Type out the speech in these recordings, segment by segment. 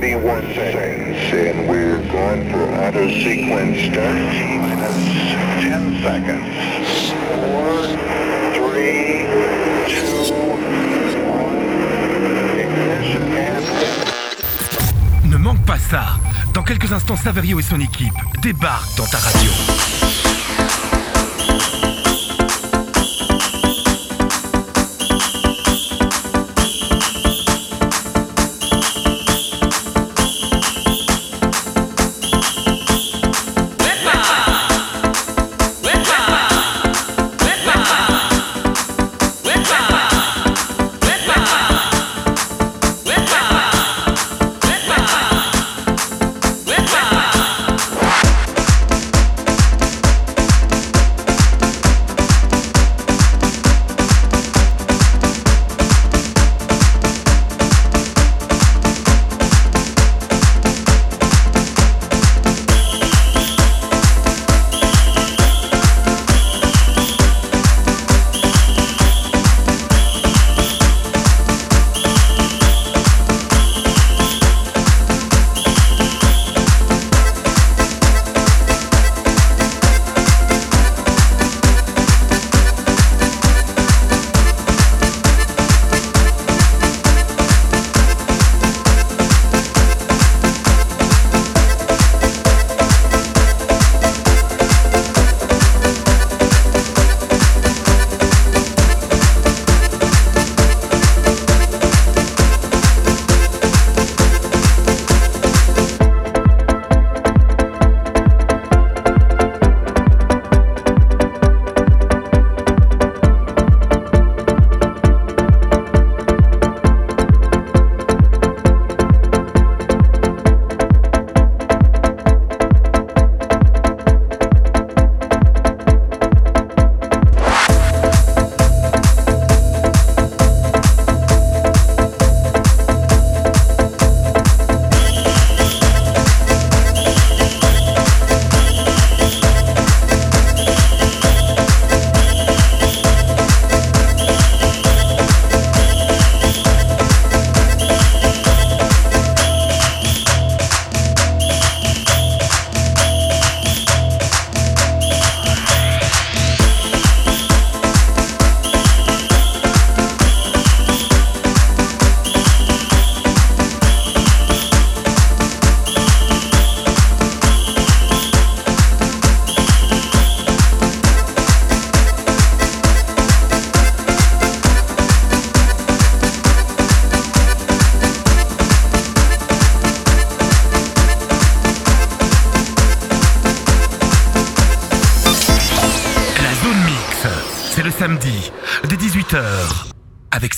31 seconds, and we're going for auto sequence start. Minus 10 seconds. 4, 3, 2, 1. Ignition and... Ne manque pas ça. Dans quelques instants, Saverio et son équipe débarquent dans ta radio.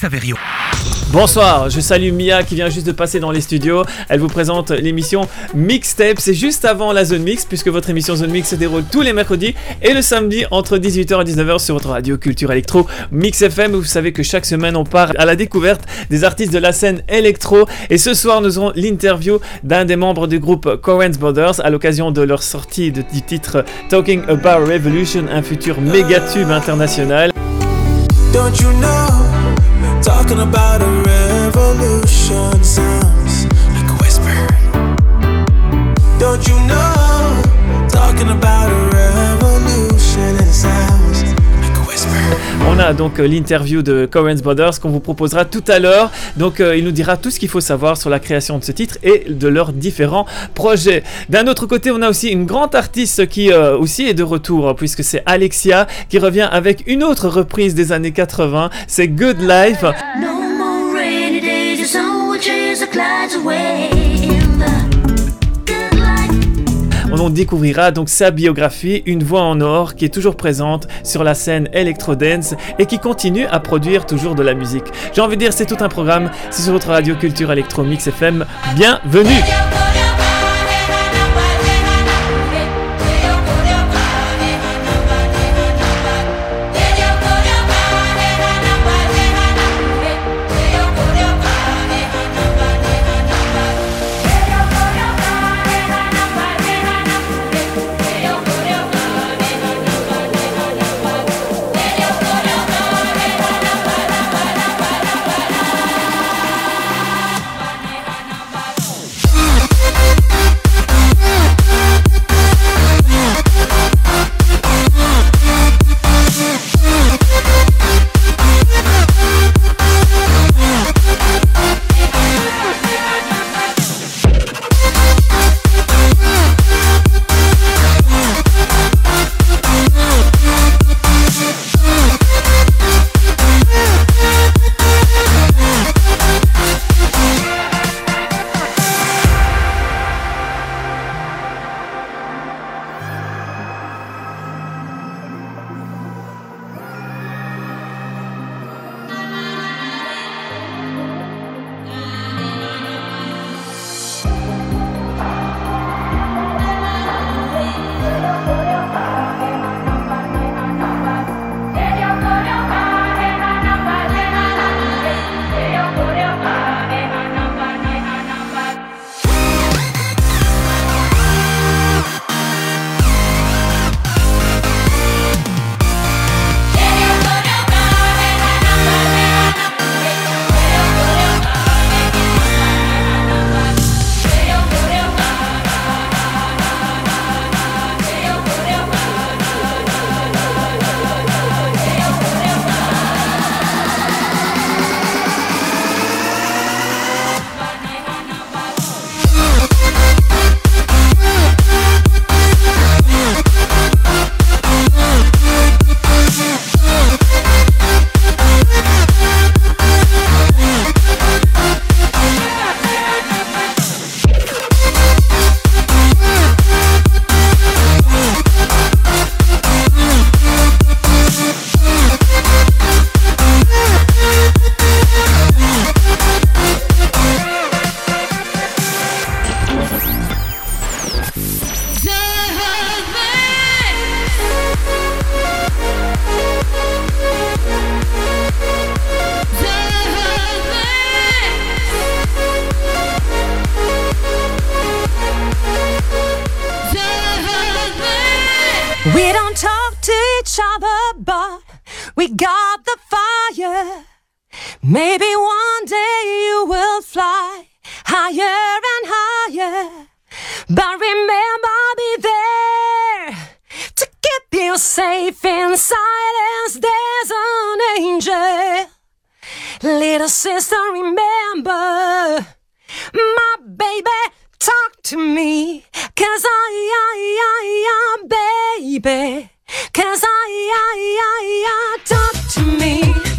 Saverio. Bonsoir, je salue Mia qui vient juste de passer dans les studios. Elle vous présente l'émission Mixtape. C'est juste avant la zone mix, puisque votre émission zone mix se déroule tous les mercredis et le samedi entre 18h et 19h sur votre radio Culture Electro Mix FM. Vous savez que chaque semaine on part à la découverte des artistes de la scène électro. Et ce soir, nous aurons l'interview d'un des membres du groupe Coens Brothers à l'occasion de leur sortie du titre Talking About Revolution, un futur méga tube international. Don't you know? Talking about a revolution Donc euh, l'interview de Coens Brothers qu'on vous proposera tout à l'heure. Donc euh, il nous dira tout ce qu'il faut savoir sur la création de ce titre et de leurs différents projets. D'un autre côté, on a aussi une grande artiste qui euh, aussi est de retour puisque c'est Alexia qui revient avec une autre reprise des années 80. C'est Good Life. No more rainy days, the sun will the clouds away. Life. On découvrira donc sa biographie, une voix en or qui est toujours présente sur la scène electro-dance et qui continue à produire toujours de la musique. J'ai envie de dire, c'est tout un programme. C'est sur votre radio Culture Electro Mix FM. Bienvenue! Safe in silence, there's an angel. Little sister, remember, my baby, talk to me. Cause I, I, I, I, baby. Cause I, I, I, I, talk to me.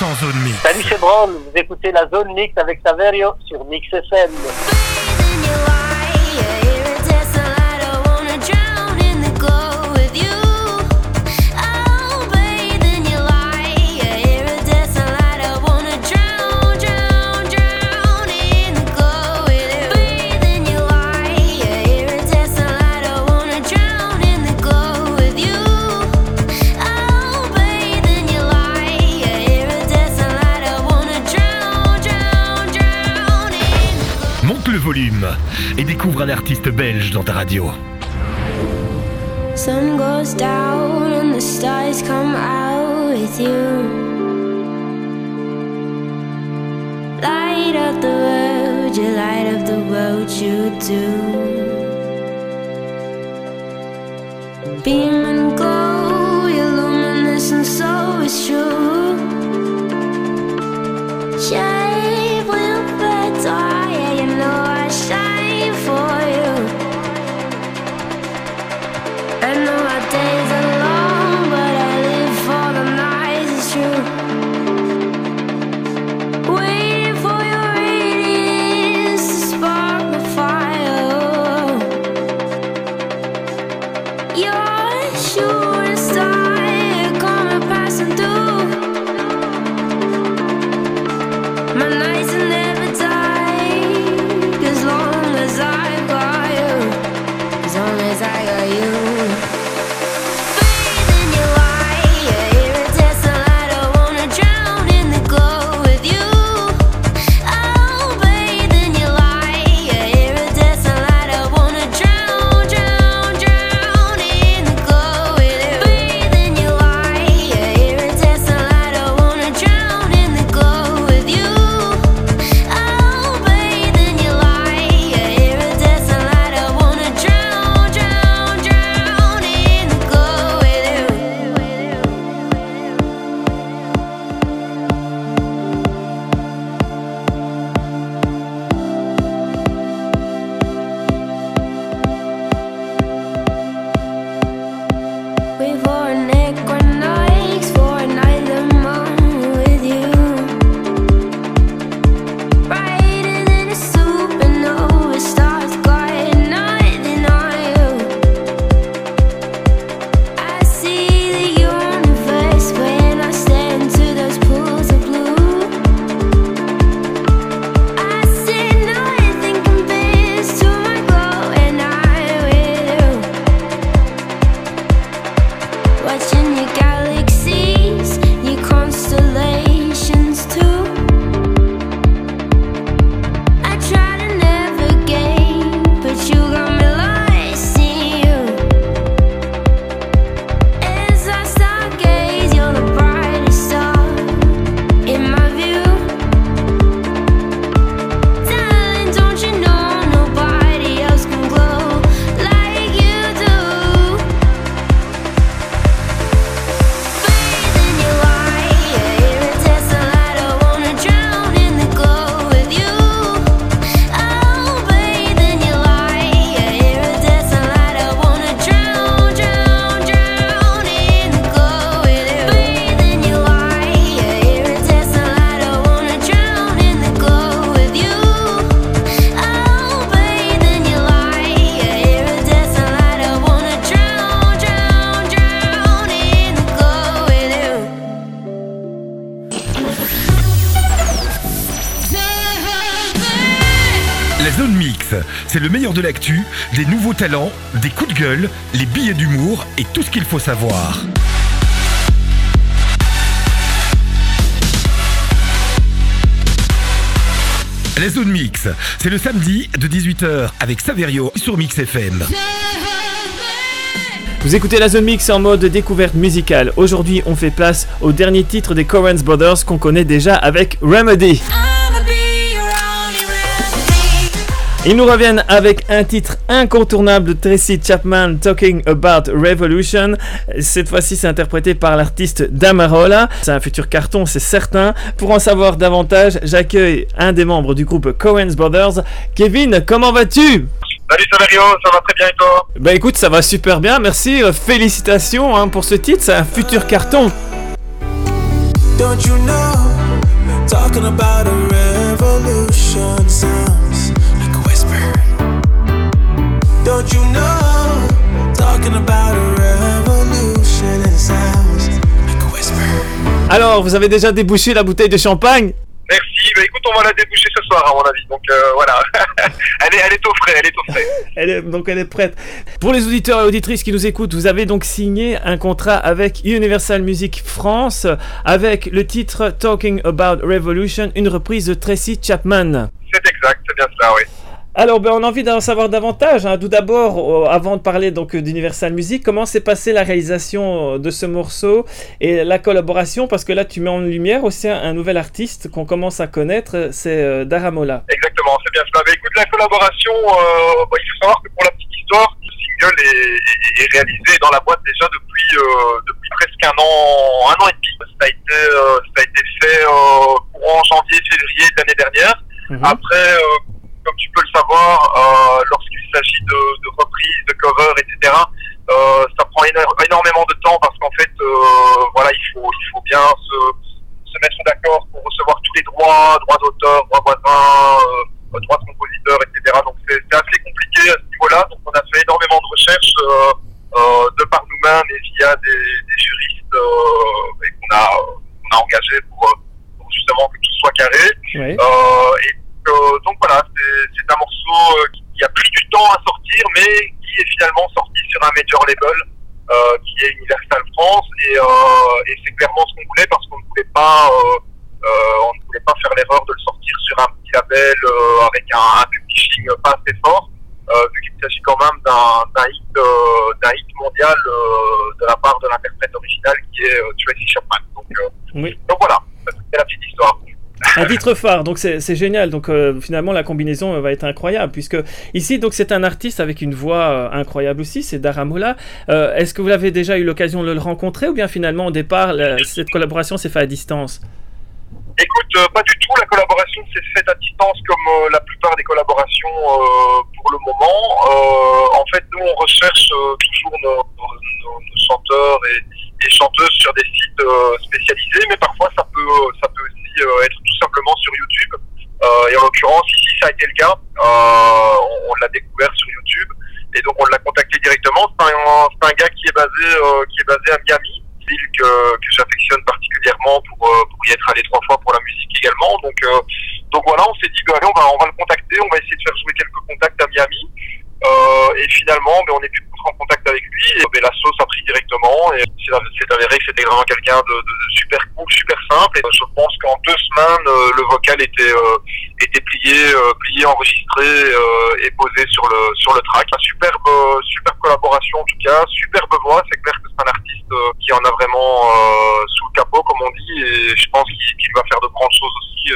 Zone Mix. Salut, c'est Brown. Vous écoutez la Zone Mix avec Saverio sur Mix FM. Découvre un artiste belge dans ta radio. Sun goes down and the stars come out with you. Light up the world, you light up the world, you do. Beam and glow, you're luminous and so is true. Shine le meilleur de l'actu, des nouveaux talents, des coups de gueule, les billets d'humour et tout ce qu'il faut savoir. La zone mix, c'est le samedi de 18h avec Saverio sur Mix FM. Vous écoutez la Zone Mix en mode découverte musicale. Aujourd'hui, on fait place au dernier titre des Coen Brothers qu'on connaît déjà avec Remedy. Ils nous reviennent avec un titre incontournable de Tracy Chapman, Talking About Revolution. Cette fois-ci, c'est interprété par l'artiste Damarola. C'est un futur carton, c'est certain. Pour en savoir davantage, j'accueille un des membres du groupe Coen Brothers. Kevin, comment vas-tu? Salut Saverio, ça va très bien et toi? Bah écoute, ça va super bien, merci. Euh, Félicitations hein, pour ce titre, c'est un futur carton. Don't you know? Talking about a revolution Don't you know? Talking about a revolution it sounds like a whisper. Alors, vous avez déjà débouché la bouteille de champagne? Merci, bah écoute, on va la déboucher ce soir à mon avis, donc euh, voilà. elle, est, elle est au frais, elle est au frais. Elle est- donc elle est prête. Pour les auditeurs et auditrices qui nous écoutent, vous avez donc signé un contrat avec Universal Music France avec le titre Talking About Revolution, une reprise de Tracy Chapman. C'est exact, c'est bien cela, oui. Alors, ben, on a envie d'en savoir davantage. hein. Tout d'abord, euh, avant de parler donc euh, d'Universal Music, comment s'est passée la réalisation euh, de ce morceau et la collaboration? Parce que là, tu mets en lumière aussi un, un nouvel artiste qu'on commence à connaître, c'est euh, Daramola. Exactement, c'est bien cela. Mais écoute, la collaboration, euh, bah, il faut savoir que pour la petite histoire, le single est, est- est réalisé dans la boîte déjà depuis, depuis presque un an, un an et demi. Ça a été, ça a été fait courant janvier-février de l'année dernière. Mhm. Après, comme tu peux le savoir, euh, lorsqu'il s'agit de, de reprises, de covers, etc., euh, ça prend éno- énormément de temps parce qu'en fait, euh, voilà, il faut, il faut bien se, se mettre d'accord pour recevoir tous les droits, droits d'auteur, droits voisins, droits de compositeur, etc. Donc c'est assez compliqué à ce niveau-là. Donc on a fait énormément de recherches de par nous-mêmes et via des, des juristes qu'on a, engagés pour, pour justement que tout soit carré. Euh, et donc voilà, c'est un morceau euh, qui, a pris du temps à sortir, mais qui est finalement sorti sur un major label euh, qui est Universal France. Et, euh, et c'est clairement ce qu'on voulait parce qu'on ne voulait pas, euh, euh, on ne voulait pas faire l'erreur de le sortir sur un petit label euh, avec un, un publishing pas assez fort, euh, vu qu'il s'agit quand même d'un hit, euh, d'un hit mondial euh, de la part de l'interprète original qui est euh, Tracy Chapman. Donc, euh, Oui. donc voilà, c'est la petite histoire. Un titre phare, donc c'est génial. Donc euh, finalement la combinaison euh, va être incroyable puisque ici donc c'est un artiste avec une voix euh, incroyable aussi, c'est Daramola. Est-ce que vous avez déjà eu l'occasion de le rencontrer ou bien finalement au départ cette collaboration s'est faite à distance? Écoute, pas du tout. La collaboration s'est faite à distance comme la plupart des collaborations pour le moment. En fait, nous, on recherche toujours nos- nos- nos chanteurs et, et chanteuses sur des sites euh, spécialisés, mais parfois ça peut, ça peut aussi euh, être tout simplement sur YouTube. Euh, et en l'occurrence, ici, ça a été le cas. Euh, on l'a découvert sur YouTube et donc on l'a contacté directement. C'est un, gars qui est basé, euh, qui est basé à Miami ville que, que j'affectionne particulièrement pour, euh, y être allé trois fois pour la musique également. Donc, euh, donc voilà, on s'est dit, bah, allez, on va, on va le contacter, on va essayer de faire jouer quelques contacts à Miami. Euh, et finalement, mais on est pu en contact avec lui et mais la sauce a pris directement. Et c'est avéré que c'était vraiment quelqu'un de, super cool, super simple. Et je pense qu'en deux semaines, euh, le vocal était, euh, était plié, euh, plié, enregistré et posé sur le sur le track. Superbe, superbe collaboration en tout cas, superbe voix. C'est clair que c'est un artiste qui en a vraiment sous le capot, comme on dit, et je pense qu'il va faire de grandes choses aussi.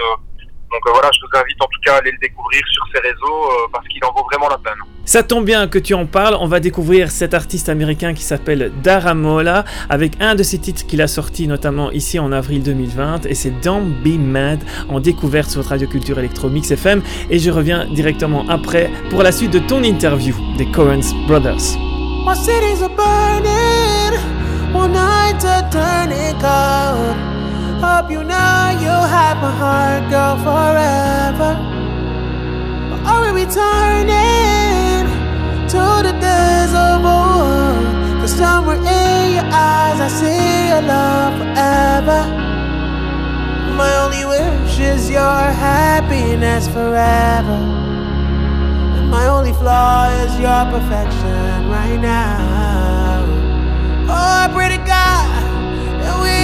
Donc euh, voilà, je vous invite en tout cas à aller le découvrir sur ses réseaux euh, parce qu'il en vaut vraiment la peine. Ça tombe bien que tu en parles, on va découvrir cet artiste américain qui s'appelle Daramola avec un de ses titres qu'il a sorti notamment ici en avril 2020 et c'est Don't Be Mad en découverte sur Radio Culture Electro Mix FM et je reviens directement après pour la suite de ton interview des Coens Brothers. My cities are burning, one night cold. Hope you know you have my heart, girl, forever. But are we returning to the days of old? Somewhere in your eyes I see your love forever. My only wish is your happiness forever. And my only flaw is your perfection right now. Oh, I pray to God that we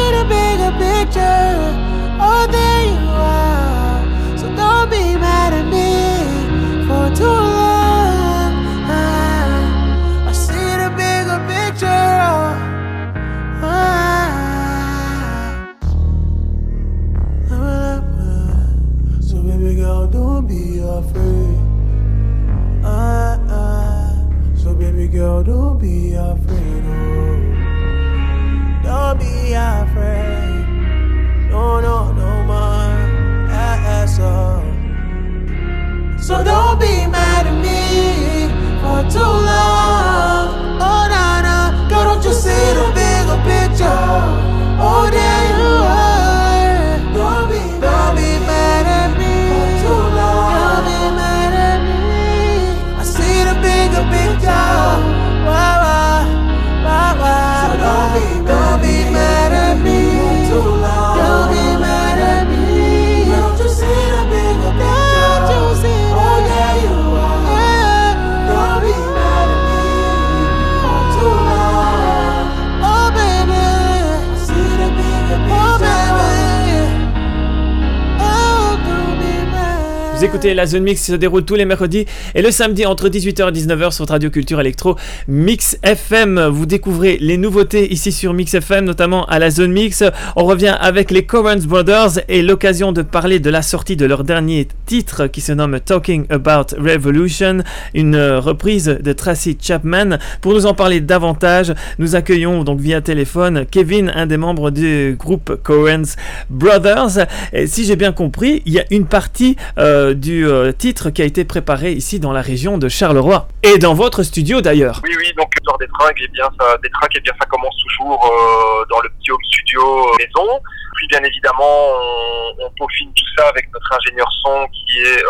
écoutez la Zone Mix se déroule tous les mercredis et le samedi entre 18h et 19h sur Radio Culture Electro Mix FM. Vous découvrez les nouveautés ici sur Mix FM, notamment à la Zone Mix. On revient avec les Coens Brothers et l'occasion de parler de la sortie de leur dernier titre qui se nomme Talking About Revolution, une reprise de Tracy Chapman. Pour nous en parler davantage, nous accueillons donc via téléphone Kevin, un des membres du groupe Coens Brothers. Et si j'ai bien compris, il y a une partie euh, du euh, titre qui a été préparée ici dans la région de Charleroi et dans votre studio d'ailleurs. Oui, oui, donc l'histoire des tracks, eh bien, ça, des tracks, eh bien, ça commence toujours euh, dans le petit home studio euh, maison. Puis, bien évidemment, on, on peaufine tout ça avec notre ingénieur son qui est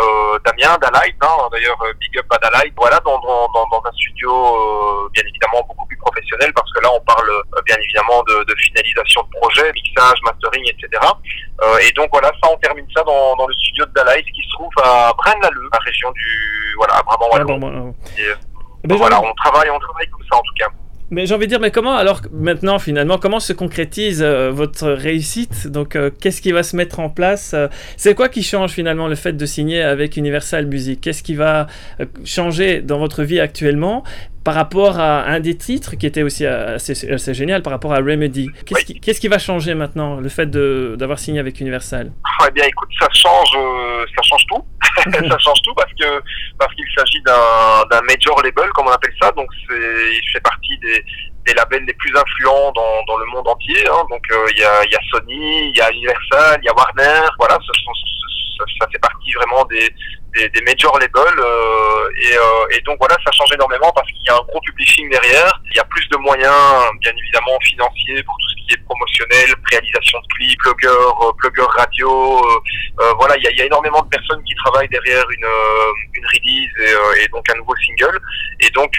Damien Dalight. Hein, D'ailleurs, big up à Dalight. Voilà, dans, un studio, bien évidemment, beaucoup plus professionnel parce que là, on parle bien évidemment de, de finalisation de projet, mixage, mastering, etc. Euh, et donc, voilà, ça, on termine ça dans, dans le studio de Dalight qui se trouve à Braine-l'Alleud, la région du, voilà, à brabant Ah, bon, euh, voilà, on travaille, on travaille comme ça en tout cas. Mais j'ai envie de dire, mais comment alors maintenant finalement, comment se concrétise euh, votre réussite? Donc euh, qu'est-ce qui va se mettre en place? Euh, C'est quoi qui change finalement le fait de signer avec Universal Music? Qu'est-ce qui va changer dans votre vie actuellement? Par rapport à un des titres qui était aussi euh, assez, assez génial par rapport à Remedy Qu'est-ce Oui. qui, va changer maintenant le fait de- d'avoir signé avec Universal? Eh bien, écoute, ça change, euh, ça change tout. ça change tout parce que parce qu'il s'agit d'un major label, comme on appelle ça. Donc, c'est il fait partie des, des labels les plus influents dans, dans le monde entier. hein. Donc, euh, il y, a, il y a Sony, il y a Universal, il y a Warner. Voilà, ce sont, ça, fait partie vraiment des des, des major labels euh, et, euh, et donc voilà ça change énormément parce qu'il y a un gros publishing derrière il y a plus de moyens bien évidemment financiers pour tout ce qui est promotionnel réalisation de clips pluggeur euh, pluggeur radio voilà, il y a, il y a énormément de personnes qui travaillent derrière une, une release et, et donc un nouveau single. Et donc,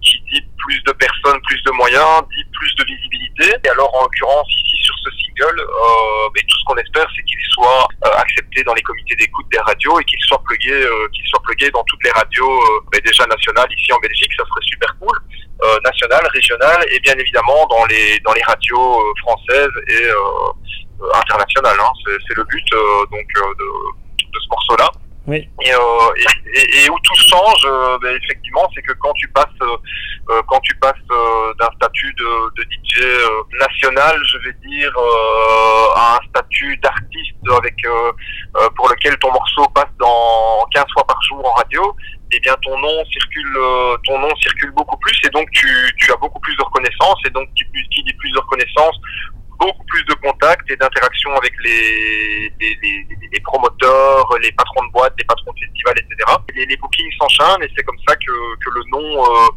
qui dit plus de personnes, plus de moyens, dit plus de visibilité. Et alors, en l'occurrence, ici sur ce single, euh, tout ce qu'on espère, c'est qu'il soit euh, accepté dans les comités d'écoute des radios et qu'il soit plugué, euh, qu'il soit plugué dans toutes les radios, mais déjà nationales ici en Belgique, ça serait super cool. Nationales, régionales et bien évidemment dans les dans les radios françaises et internationales. Hein. C'est, le but donc de ce morceau-là. Et, euh, et, où tout change, euh, ben, effectivement, c'est que quand tu passes, euh, euh, quand tu passes d'un statut de, DJ national, je vais dire, à un statut d'artiste avec pour lequel ton morceau passe dans 15 fois par jour en radio, eh bien ton nom circule, ton nom circule beaucoup plus, et donc tu, tu as beaucoup plus de reconnaissance, et donc qui, qui dit plus de reconnaissance beaucoup plus de contacts et d'interactions avec les, promoteurs, les patrons de boîtes, les patrons de festivals, etc. Les, les bookings s'enchaînent et c'est comme ça que, que le nom euh,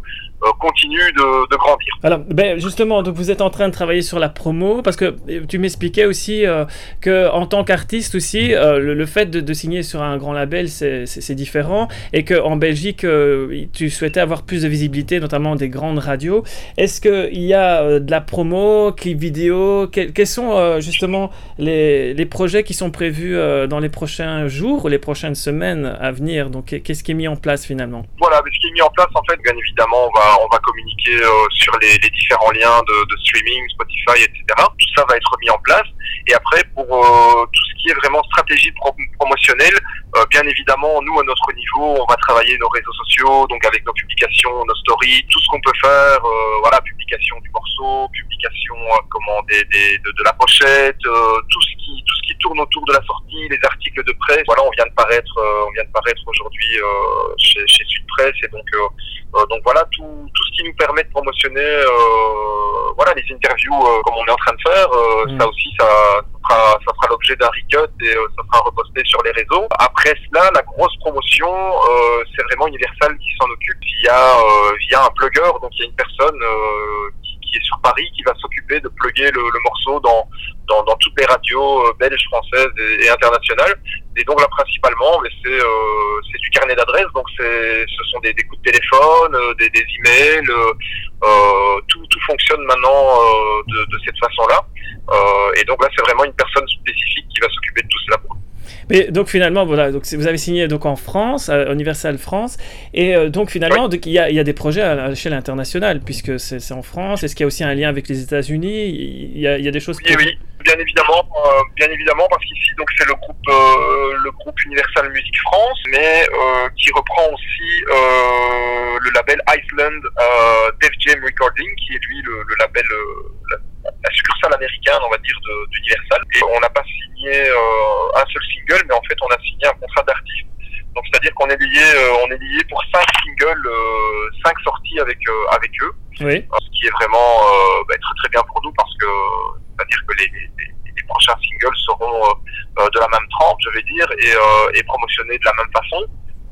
continue de, de grandir. Alors, ben justement, donc vous êtes en train de travailler sur la promo parce que euh, tu m'expliquais aussi euh, que en tant qu'artiste aussi, euh, le, le fait de, de signer sur un grand label, c'est- différent et que en Belgique, euh, tu souhaitais avoir plus de visibilité, notamment des grandes radios. Est-ce qu'il y a euh, de la promo, clip vidéo? Quels, quels sont euh, justement les, les projets qui sont prévus euh, dans les prochains jours ou les prochaines semaines à venir? Donc, qu'est-ce qui est mis en place finalement? Voilà, mais ce qui est mis en place, en fait, bien évidemment, on va, on va communiquer euh, sur les, différents liens de, de streaming, Spotify, etc. Tout ça va être mis en place. Et après, pour euh, tout qui est vraiment stratégie pro- promotionnelle, euh, bien évidemment, nous, à notre niveau, on va travailler nos réseaux sociaux, donc avec nos publications, nos stories, tout ce qu'on peut faire, euh, voilà, publication du morceau, publication euh, comment, des, des- de, de la pochette, tout ce qui tout ce qui tourne autour de la sortie, les articles de presse. Voilà, on vient de paraître, on vient de paraître aujourd'hui chez, chez Sud Presse, et donc donc voilà tout, tout ce qui nous permet de promotionner voilà les interviews comme on est en train de faire Mm. ça aussi ça ça fera l'objet d'un recut et euh, ça sera reposté sur les réseaux. Après cela la grosse promotion euh, c'est vraiment Universal qui s'en occupe. Via euh, via un plugueur donc il y a une personne euh, qui, est sur Paris qui va s'occuper de plugger le, morceau dans, dans toutes les radios euh, belges françaises et, internationales. Et donc là principalement c'est euh, du carnet d'adresses. Donc ce sont des, coups de téléphone euh, des, des emails euh, euh, tout, tout fonctionne maintenant euh, de, cette façon là et donc là c'est vraiment une personne spécifique qui va s'occuper de tout cela Mais donc finalement, voilà, donc vous avez signé donc en France, à Universal France, et euh, donc finalement, donc, il y, a, il y a des projets à l'échelle internationale puisque c'est en France. Est-ce qu'il y a aussi un lien avec les États-Unis? Il y a, il y a des choses. Oui, que- oui. Bien évidemment, euh, bien évidemment, parce qu'ici donc c'est le groupe euh, le groupe Universal Music France, mais euh, qui reprend aussi euh, le label Iceland euh, Def Jam Recording, qui est lui le, le label euh, la, succursale américaine, on va dire, d'Universal. Et on n'a pas signé euh, un seul single, mais en fait on a signé un contrat d'artiste. Donc c'est-à-dire qu'on est lié euh, on est lié pour cinq singles, euh, cinq sorties avec euh, avec eux Oui. ce qui est vraiment euh, bah, très très bien pour nous parce que c'est-à-dire que les, les- les prochains singles seront euh, euh, de la même trempe, je vais dire, et, euh, et promotionnés de la même façon.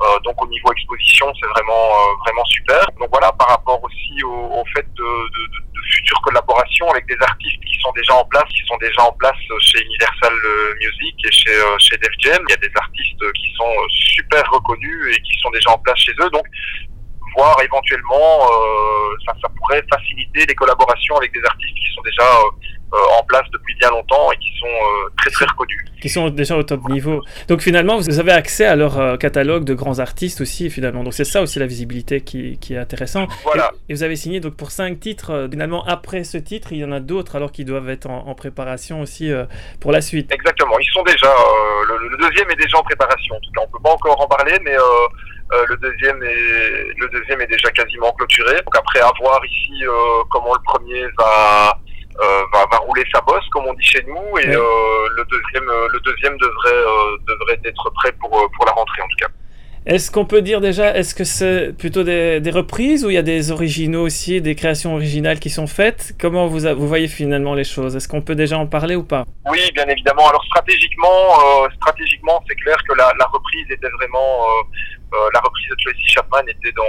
Euh, donc au niveau exposition, c'est vraiment euh, vraiment super. Donc voilà, par rapport aussi au, au fait de, de- de futures collaborations avec des artistes qui sont déjà en place, qui sont déjà en place chez Universal euh, Music et chez euh, chez Def Jam. Il y a des artistes qui sont euh, super reconnus et qui sont déjà en place chez eux. Donc voir éventuellement, euh, ça, ça pourrait faciliter les collaborations avec des artistes qui sont déjà en place depuis bien longtemps et qui sont euh, très très reconnus. Qui sont déjà au top niveau. Donc finalement, vous avez accès à leur euh, catalogue de grands artistes aussi, finalement. Donc c'est ça aussi la visibilité qui, qui est intéressant. Voilà. Et, et vous avez signé donc pour cinq titres. euh, finalement, après ce titre, il y en a d'autres alors qu'ils doivent être en, en préparation aussi euh, pour la suite. Exactement, ils sont déjà, euh, le, le deuxième est déjà en préparation. En tout cas, on peut pas encore en parler, mais euh, euh, le deuxième est le deuxième est déjà quasiment clôturé. Donc après, à voir ici euh, comment le premier va, euh, va va rouler sa bosse, comme on dit chez nous, et Oui. euh, le deuxième euh, le deuxième devrait euh, devrait être prêt pour pour la rentrée en tout cas. Est-ce qu'on peut dire déjà, est-ce que c'est plutôt des, des reprises ou il y a des originaux aussi, des créations originales qui sont faites? Comment vous, a- vous voyez finalement les choses? Est-ce qu'on peut déjà en parler ou pas? Oui, bien évidemment. Alors stratégiquement, euh, stratégiquement, c'est clair que la, la reprise était vraiment euh, euh, la reprise de Tracy Chapman était dans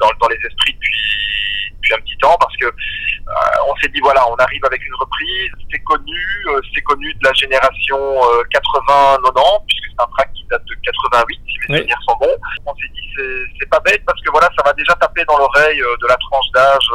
dans, dans les esprits depuis depuis un petit temps parce que euh, on s'est dit voilà, on arrive avec une reprise, c'est connu, euh, c'est connu de la génération euh, 80-90 puisque c'est un track qui date de 88 si mes Oui. souvenirs sont bons. On s'est dit c'est pas bête parce que voilà, ça va déjà taper dans l'oreille euh, de la tranche d'âge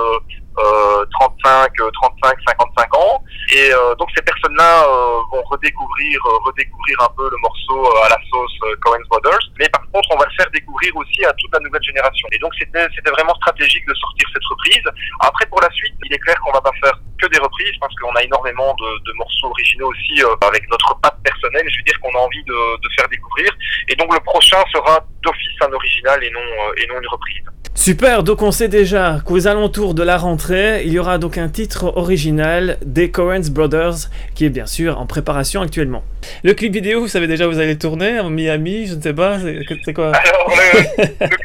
euh, euh, 35, euh, 35, 55 ans. Et euh, donc ces personnes-là euh, vont redécouvrir, euh, redécouvrir un peu le morceau à la sauce Coen Brothers. Mais par contre, on va le faire découvrir aussi à toute la nouvelle génération. Et donc c'était vraiment stratégique de sortir cette reprise. Après pour la suite, il est clair qu'on va pas faire que des reprises parce qu'on a énormément de, morceaux originaux aussi avec notre patte personnelle. Je veux dire qu'on a envie de, faire découvrir. Et donc le prochain sera d'office un original et non et non une reprise. Super, donc on sait déjà qu'aux alentours de la rentrée, il y aura donc un titre original des Coens Brothers qui est bien sûr en préparation actuellement. Le clip vidéo, vous savez déjà vous allez le tourner en Miami, je ne sais pas, c'est quoi? Alors, le, le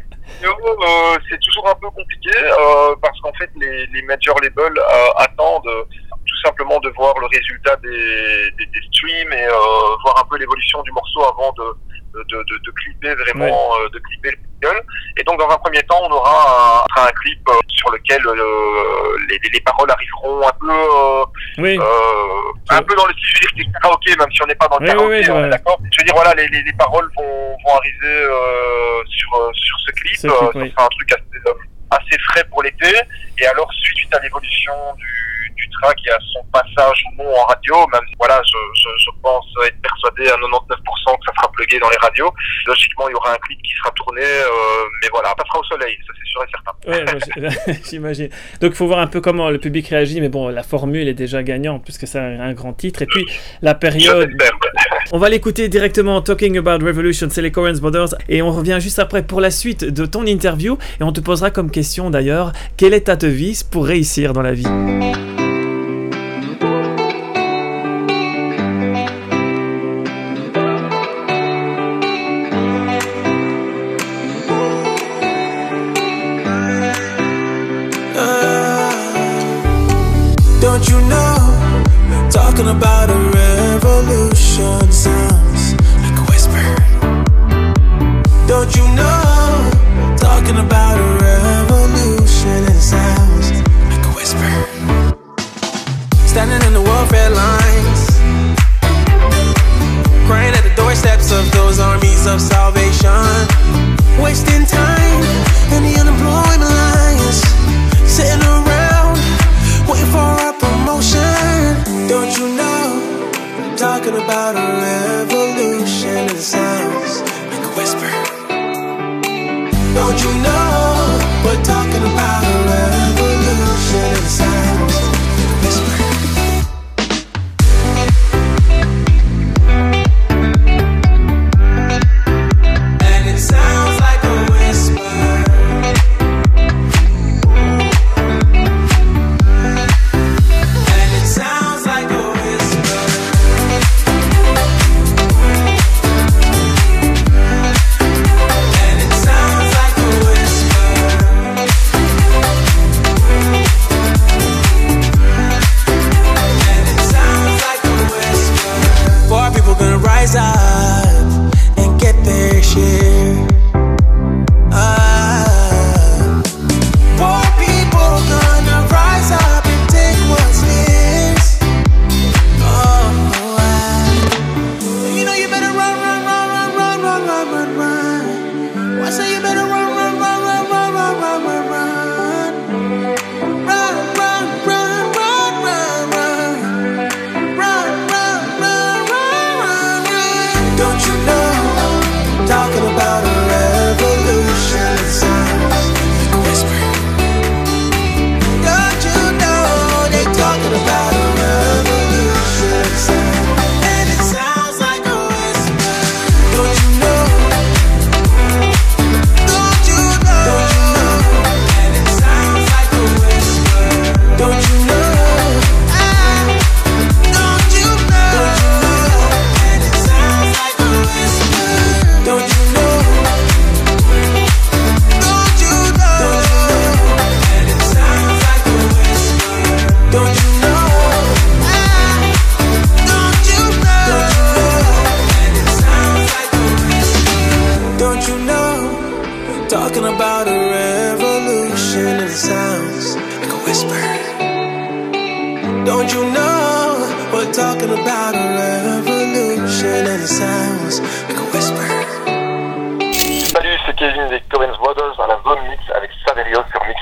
euh, c'est toujours un peu compliqué euh, parce qu'en fait, les, major labels euh, attendent euh, tout simplement de voir le résultat des, des, streams et euh, voir un peu l'évolution du morceau avant de, de, de, de, de clipper vraiment, euh, de clipper le single. Et donc, dans un premier temps, on aura un, un clip euh, sur lequel euh, les, les, les paroles arriveront un peu Oui, un peu dans le style, c'est karaoké, même si on n'est pas dans le Oui, karaoké, oui, on est d'accord. Je veux dire, voilà, les, les, les paroles vont, vont arriver sur, sur ce clip. Ce clip. Ça sera un truc assez, assez frais pour l'été. Et alors, suite à l'évolution du, du track et à son passage ou non en radio, même voilà, je, je, je pense être persuadé à 99% que ça sera plugué dans les radios. Logiquement, il y aura un clip qui sera tourné, euh, mais voilà, ça sera au soleil, ça c'est sûr et certain. Ouais, j'- j'imagine. Donc il faut voir un peu comment le public réagit, mais bon, la formule est déjà gagnante puisque c'est un, grand titre. Et puis la période, on va l'écouter directement. Talking About Revolution, c'est les Coens Brothers, et on revient juste après pour la suite de ton interview. Et on te posera comme question d'ailleurs, quelle est ta devise pour réussir dans la vie? We're talking about a revolution and it sounds like a whisper. Salut, c'est Kevin des Coens Brothers à la zone mix avec Saverio sur Mix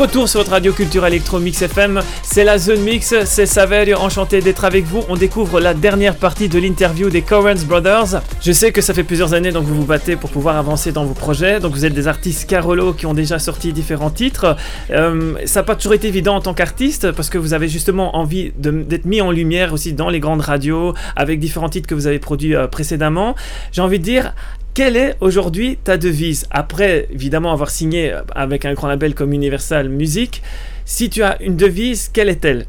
retour sur votre radio culture électro Mix FM, c'est la zone mix, c'est Saverio, enchanté d'être avec vous. On découvre la dernière partie de l'interview des Coens Brothers. Je sais que ça fait plusieurs années donc vous vous battez pour pouvoir avancer dans vos projets. Donc vous êtes des artistes Carolo qui ont déjà sorti différents titres. Euh, ça n'a pas toujours été évident en tant qu'artiste parce que vous avez justement envie d'être mis en lumière aussi dans les grandes radios avec différents titres que vous avez produits euh, précédemment. J'ai envie de dire, quelle est aujourd'hui ta devise Après, évidemment, avoir signé avec un grand label comme Universal Music, si tu as une devise, quelle est-elle?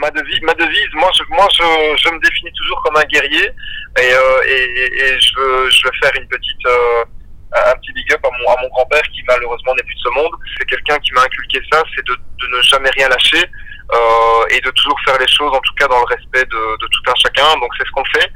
Ma devise, ma devise moi, je, moi je, je me définis toujours comme un guerrier et, euh, et, je, veux, je veux faire une petite, euh, un petit big up à mon, mon grand-père qui malheureusement n'est plus de ce monde. C'est quelqu'un qui m'a inculqué ça, c'est de, de ne jamais rien lâcher euh, et de toujours faire les choses en tout cas dans le respect de, de tout un chacun. Donc c'est ce qu'on fait.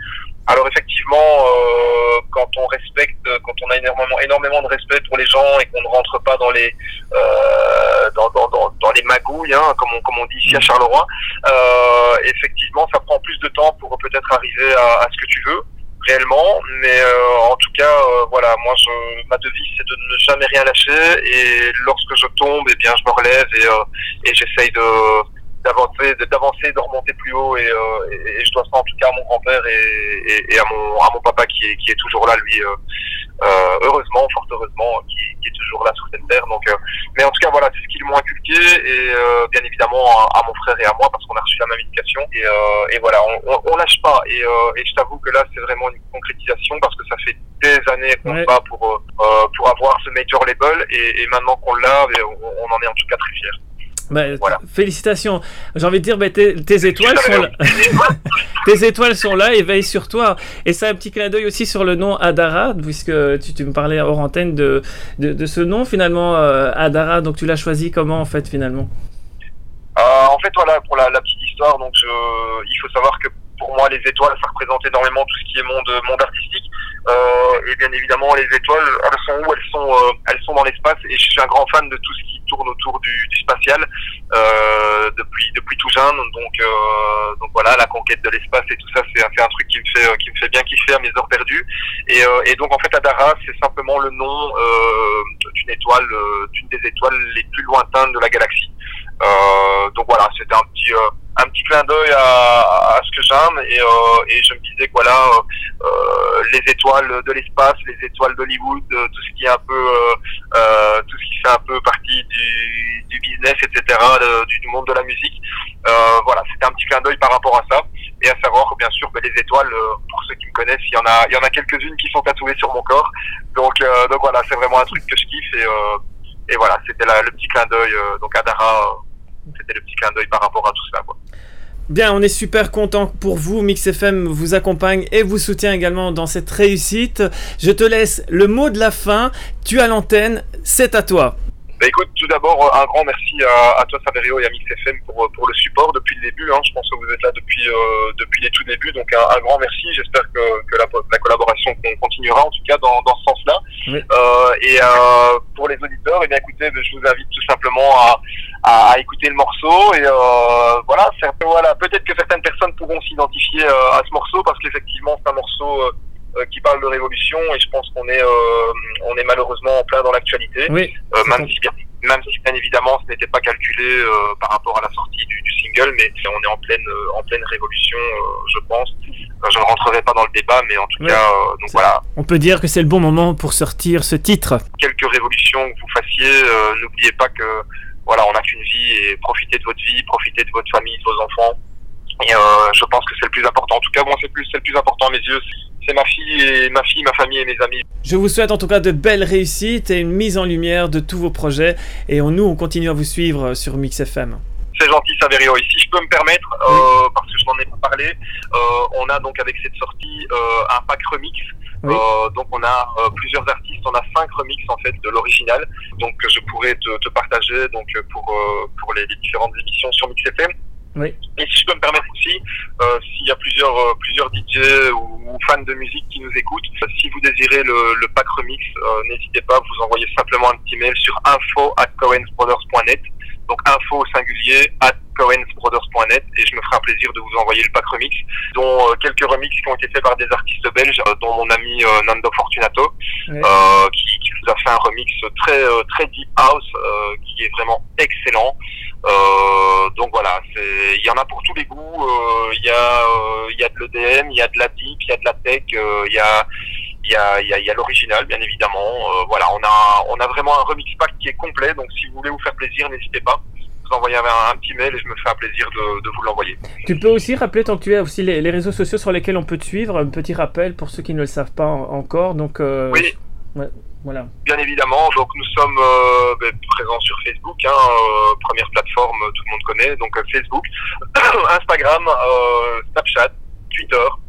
Alors effectivement, euh, quand on respecte, quand on a énormément, énormément de respect pour les gens et qu'on ne rentre pas dans les euh, dans, dans, dans, dans les magouilles, hein, comme, on, comme on dit ici à Charleroi, euh, effectivement, ça prend plus de temps pour peut-être arriver à, à ce que tu veux réellement, mais euh, en tout cas, euh, voilà, moi, je, ma devise, c'est de ne jamais rien lâcher, et lorsque je tombe, eh bien, je me relève et, euh, et j'essaye de d'avancer, d'avancer, de remonter plus haut, et, euh, et, et je dois ça en tout cas à mon grand-père et, et, et à mon à mon papa qui est qui est toujours là, lui, euh, euh, heureusement, fort heureusement, qui, qui est toujours là sur cette terre. Donc, euh, mais en tout cas, voilà, c'est ce qu'ils m'ont inculqué, et euh, bien évidemment à, à mon frère et à moi, parce qu'on a reçu la même éducation. Et, euh, et voilà, on, on, on lâche pas. Et, euh, et je t'avoue que là, c'est vraiment une concrétisation, parce que ça fait des années qu'on Ouais. bat pour pour avoir ce major label, et, et maintenant qu'on l'a, on, on en est en tout cas très fiers. Bah, Voilà. Félicitations. J'ai envie de dire, bah, tes, tes étoiles sont là. tes étoiles sont là et veillent sur toi. Et ça, un petit clin d'œil aussi sur le nom Adara, puisque tu, tu me parlais hors antenne de, de, de ce nom finalement, euh, Adara. Donc tu l'as choisi comment en fait finalement? Euh, en fait, voilà, pour la, la petite histoire, donc je- il faut savoir que pour moi, les étoiles, ça représente énormément tout ce qui est monde, monde artistique. Euh, et bien évidemment, les étoiles, elles sont où? Elles sont, euh, elles sont dans l'espace. Et je suis un grand fan de tout ce qui tourne autour du, du spatial euh, depuis depuis tout jeune. Donc euh, donc voilà, la conquête de l'espace et tout ça, c'est un truc qui me fait qui me fait bien kiffer à mes heures perdues. Et, euh, et donc en fait, Adara, c'est simplement le nom d'une étoile, d'une des étoiles les plus lointaines de la galaxie. Euh, donc voilà, c'était un petit euh, un petit clin d'œil à, à ce que j'aime et, euh, et je me disais que voilà euh, euh, les étoiles de l'espace, les étoiles d'Hollywood, tout ce qui est un peu tout ce qui fait un peu partie du, du business, etc. de- du, monde de la musique. Voilà, c'était un petit clin d'œil par rapport à ça et à savoir bien sûr que les étoiles, pour ceux qui me connaissent, il y en a il y en a quelques-unes qui sont tatouées sur mon corps. Donc donc voilà, c'est vraiment un truc que je kiffe et et voilà, c'était le petit clin d'œil. donc euh, c'était le petit clin d'œil par rapport à tout ça. Quoi. Bien, on est super content pour vous. Mix FM vous accompagne et vous soutient également dans cette réussite. Je te laisse le mot de la fin. Tu as l'antenne, c'est à toi. Bah écoute, tout d'abord, euh, un grand merci à, à toi Saverio et à Mix FM pour, euh, pour le support depuis le début. Hein. Je pense que vous êtes là depuis, euh, depuis les tout débuts, donc un, un grand merci. J'espère que, que la, la collaboration con- continuera, en tout cas dans, dans ce sens-là. Oui. Euh, et euh, pour les auditeurs, eh bien, écoutez, je vous invite tout simplement à, à, à écouter le morceau. Et euh, voilà, voilà peut-être que certaines personnes pourront s'identifier euh, à ce morceau parce qu'effectivement, c'est un morceau euh, qui parle de révolution et je pense qu'on est, on est malheureusement en plein dans l'actualité. Oui. Même, si bien, même si bien évidemment ce n'était pas calculé par rapport à la sortie du, du single, mais on est en pleine, en pleine révolution, je pense. Je ne rentrerai pas dans le débat, mais en tout Ouais. cas, euh, donc voilà, On peut dire que c'est le bon moment pour sortir ce titre. quelques révolutions que vous fassiez, euh, n'oubliez pas que voilà, on n'a qu'une vie et profitez de votre vie, profitez de votre famille, de vos enfants. Et euh, je pense que c'est le plus important. En tout cas, moi, c'est plus, le plus important à mes yeux. C'est ma fille et ma fille, ma famille et mes amis. Je vous souhaite en tout cas de belles réussites et une mise en lumière de tous vos projets. Et on, nous, on continue à vous suivre sur Mix FM. C'est gentil, Saverio. Et si je peux me permettre, euh, parce que je n'en ai pas parlé, euh, on a donc avec cette sortie un pack remix. Oui. Euh, donc on a euh, plusieurs artistes, on a cinq remix en fait de l'original, donc que je pourrais te, te partager donc pour euh, pour les, les différentes émissions sur Mix FM. Oui. Et si je peux me permettre aussi, euh, s'il y a plusieurs euh, plusieurs DJ ou, ou fans de musique qui nous écoutent, euh, si vous désirez le, le pack remix, euh, n'hésitez pas, vous envoyez simplement un petit mail sur info at cohensbrothers.net. Donc info au singulier at cohensbrothers.net et je me ferai un plaisir de vous envoyer le pack remix, dont euh, quelques remixes qui ont été faits par des artistes belges, euh, dont mon ami euh, Nando Fortunato, Ouais. euh, qui, qui nous a fait un remix très euh, très deep house, euh, qui est vraiment excellent. Euh, donc voilà, c'est- il y en a pour tous les goûts. euh, Il y a euh, il y a de l'EDM, il y a de la deep, il y a de la tech, euh, il y a il y a, y l'original, bien évidemment. Euh, voilà, on a, on a vraiment un remix pack qui est complet. Donc, si vous voulez vous faire plaisir, n'hésitez pas. Vous envoyez un, petit mail et je me fais un plaisir de, vous l'envoyer. Tu peux aussi rappeler, tant que tu es aussi les, réseaux sociaux sur lesquels on peut te suivre, un petit rappel pour ceux qui ne le savent pas encore. Donc, euh, oui. Voilà. Bien évidemment, donc nous sommes euh, ben, présents sur Facebook, hein, première plateforme, tout le monde connaît, donc Facebook, Instagram, Snapchat,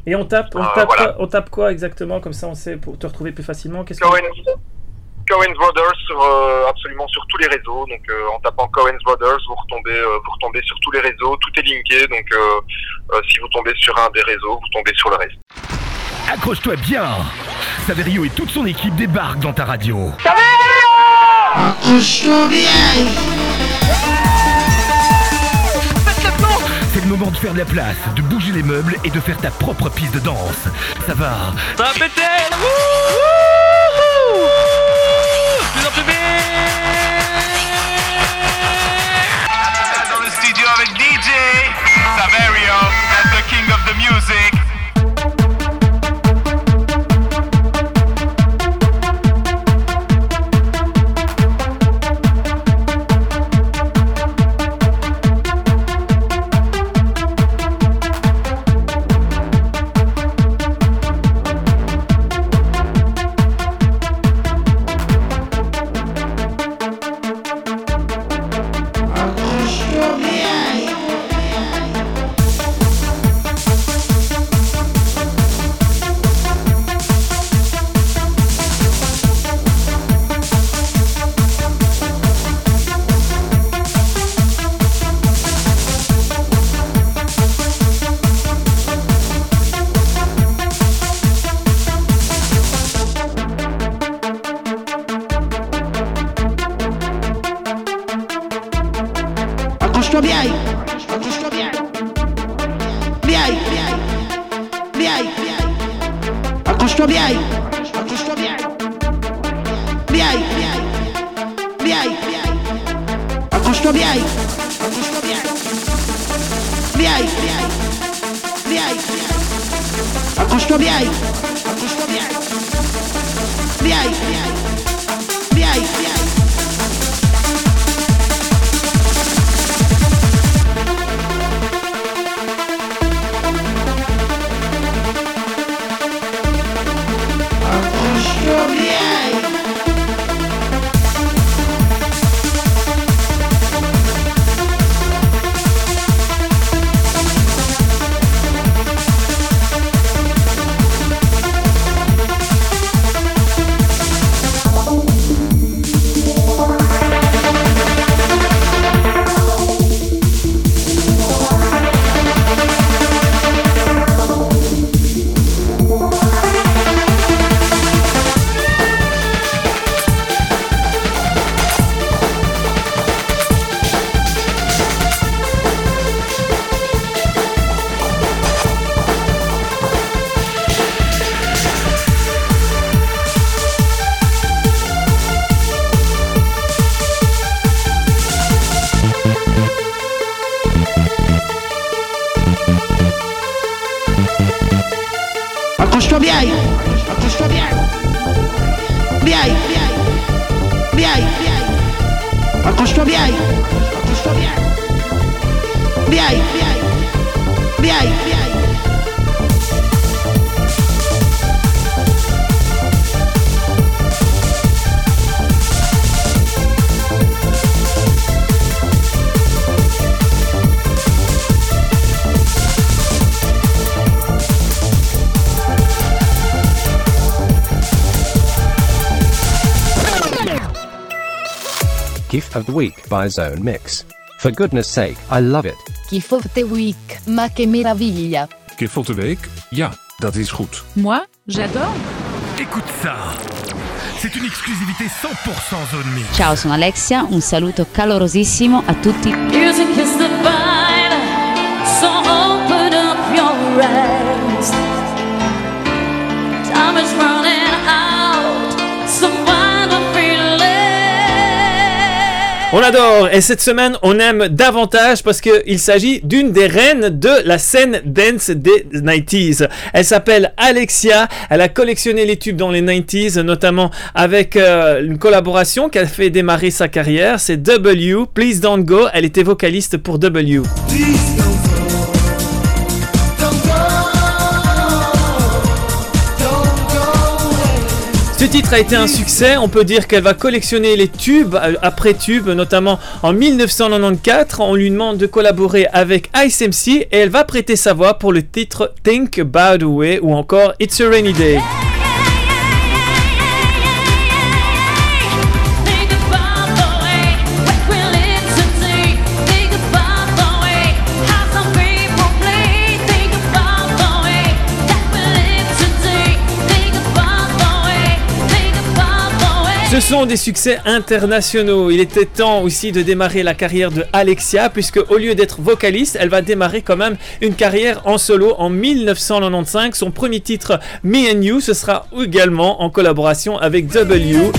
et on tape, euh, on tape, quoi exactement Comme ça, on sait pour te retrouver plus facilement. Cohen, que... Cohen Brothers, sur, euh, absolument sur tous les réseaux. Donc, euh, en tapant Cohen Brothers, vous retombez, vous retombez sur tous les réseaux. Tout est linké. Donc, si vous tombez sur un des réseaux, vous tombez sur le reste. Accroche-toi bien Saverio et toute son équipe débarquent dans ta radio. Saverio Accroche-toi bien c'est le moment de faire de la place, de bouger les meubles et de faire ta propre piste de danse. Ça va Ça va péter dans le studio avec DJ Saverio, that's the king of the music. Accroche-toi bien. Accroche-toi bien. Bien. Bien. Accroche-toi bien. Accroche-toi bien. Bien. Bien. Accroche-toi bien. Accroche-toi bien. Bien. Bien. Accroche-toi bien. Accroche-toi of the Week by Zone Mix. For goodness sake, I love it. Che forte week, ma che meraviglia. Che foute week? Ja, dat is goed. Moi, j'adore. Écoute ça. C'est une exclusivité 100% zone mix. Ciao, sono Alexia, un saluto calorosissimo a tutti. Music is divine, On adore et cette semaine on aime davantage parce qu'il s'agit d'une des reines de la scène dance des 90s. Elle s'appelle Alexia, elle a collectionné les tubes dans les 90s notamment avec euh, une collaboration qui a fait démarrer sa carrière, c'est W, Please Don't Go, elle était vocaliste pour W. Ce titre a été un succès, on peut dire qu'elle va collectionner les tubes euh, après tubes, notamment en 1994, on lui demande de collaborer avec Ice MC et elle va prêter sa voix pour le titre Think About the Way ou encore It's a Rainy Day. Ce sont des succès internationaux. Il était temps aussi de démarrer la carrière de Alexia, puisque au lieu d'être vocaliste, elle va démarrer quand même une carrière en solo en 1995. Son premier titre, Me and You, ce sera également en collaboration avec W.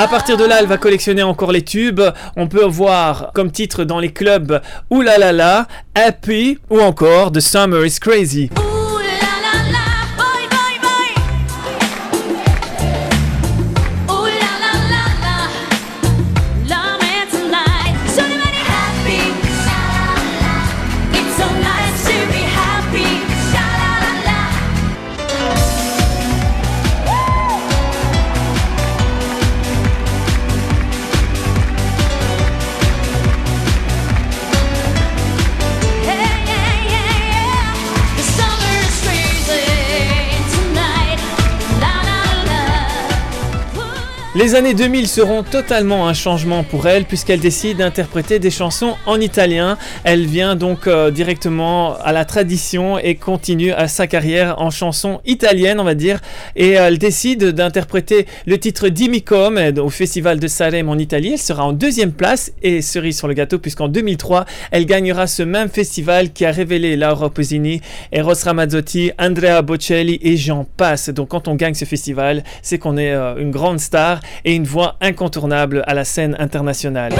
À partir de là, elle va collectionner encore les tubes. On peut voir comme titre dans les clubs Ouh la la la, Happy ou encore The Summer is Crazy. Les années 2000 seront totalement un changement pour elle puisqu'elle décide d'interpréter des chansons en italien. Elle vient donc euh, directement à la tradition et continue à sa carrière en chanson italienne, on va dire. Et elle décide d'interpréter le titre Dimmi Come euh, au festival de Salem en Italie. Elle sera en deuxième place et cerise sur le gâteau puisqu'en 2003, elle gagnera ce même festival qui a révélé Laura Pausini, Eros Ramazzotti, Andrea Bocelli et j'en passe. Donc quand on gagne ce festival, c'est qu'on est euh, une grande star et une voix incontournable à la scène internationale.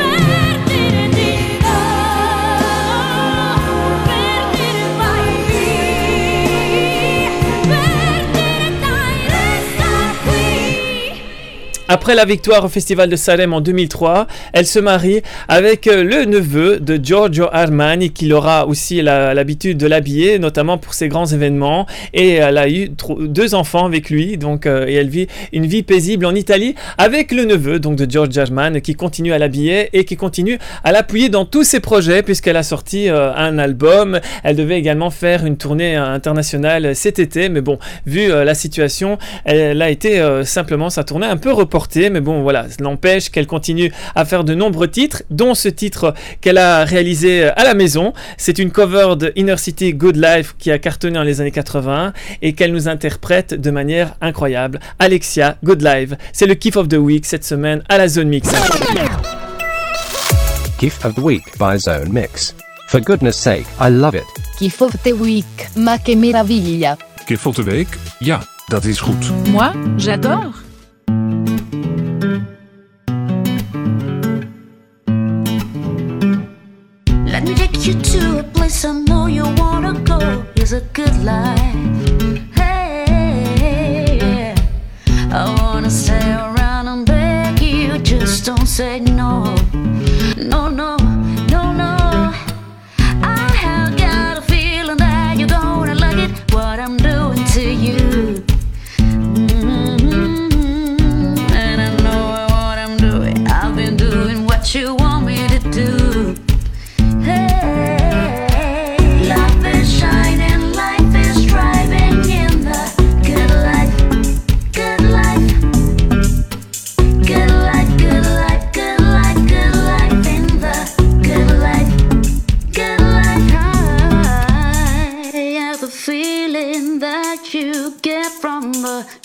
Après la victoire au Festival de Salem en 2003, elle se marie avec euh, le neveu de Giorgio Armani, qui aura aussi l'habitude de l'habiller, notamment pour ses grands événements. Et elle a eu deux enfants avec lui, donc euh, et elle vit une vie paisible en Italie avec le neveu donc de Giorgio Armani, qui continue à l'habiller et qui continue à l'appuyer dans tous ses projets, puisqu'elle a sorti euh, un album. Elle devait également faire une tournée internationale cet été, mais bon, vu la situation, elle a été simplement sa tournée un peu reportée, mais bon voilà, ça n'empêche qu'elle continue à faire de nombreux titres, dont ce titre qu'elle a réalisé euh, à la maison. C'est une cover de Inner City Good Life qui a cartonné dans les années 80 et qu'elle nous interprète de manière incroyable. Alexia Good Life, c'est le kiff of the week cette semaine à la zone mix. Gift of the Week by Zone Mix. For goodness sake, I love it. Che forte week, ma che meraviglia. Che foute week? Ja, dat is goed. Moi, j'adore. Place I know you wanna go. It's a good life. Hey, I wanna stay around and beg you. Just don't say. No,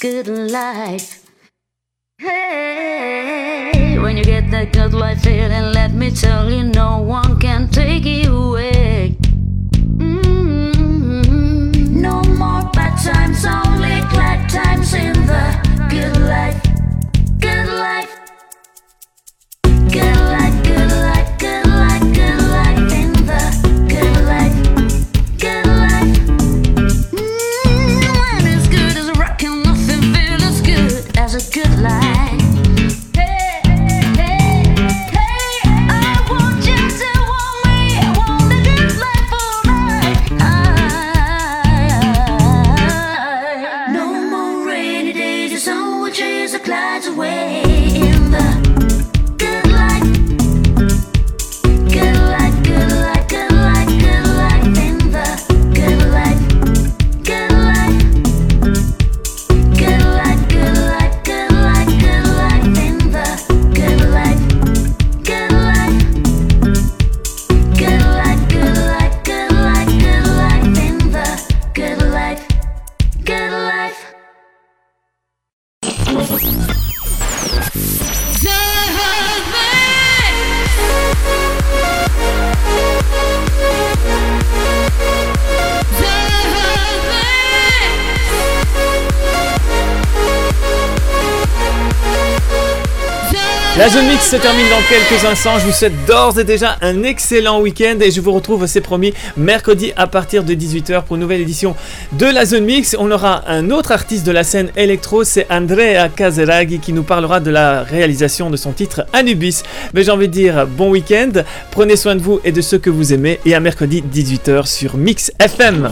good life. Hey, when you get that good life feeling, let me tell you, no one can take you away. La zone mix se termine dans quelques instants. Je vous souhaite d'ores et déjà un excellent week-end et je vous retrouve, c'est promis, mercredi à partir de 18h pour une nouvelle édition de la zone mix. On aura un autre artiste de la scène électro, c'est Andrea Caseraghi qui nous parlera de la réalisation de son titre Anubis. Mais j'ai envie de dire bon week-end, prenez soin de vous et de ceux que vous aimez et à mercredi 18h sur Mix FM.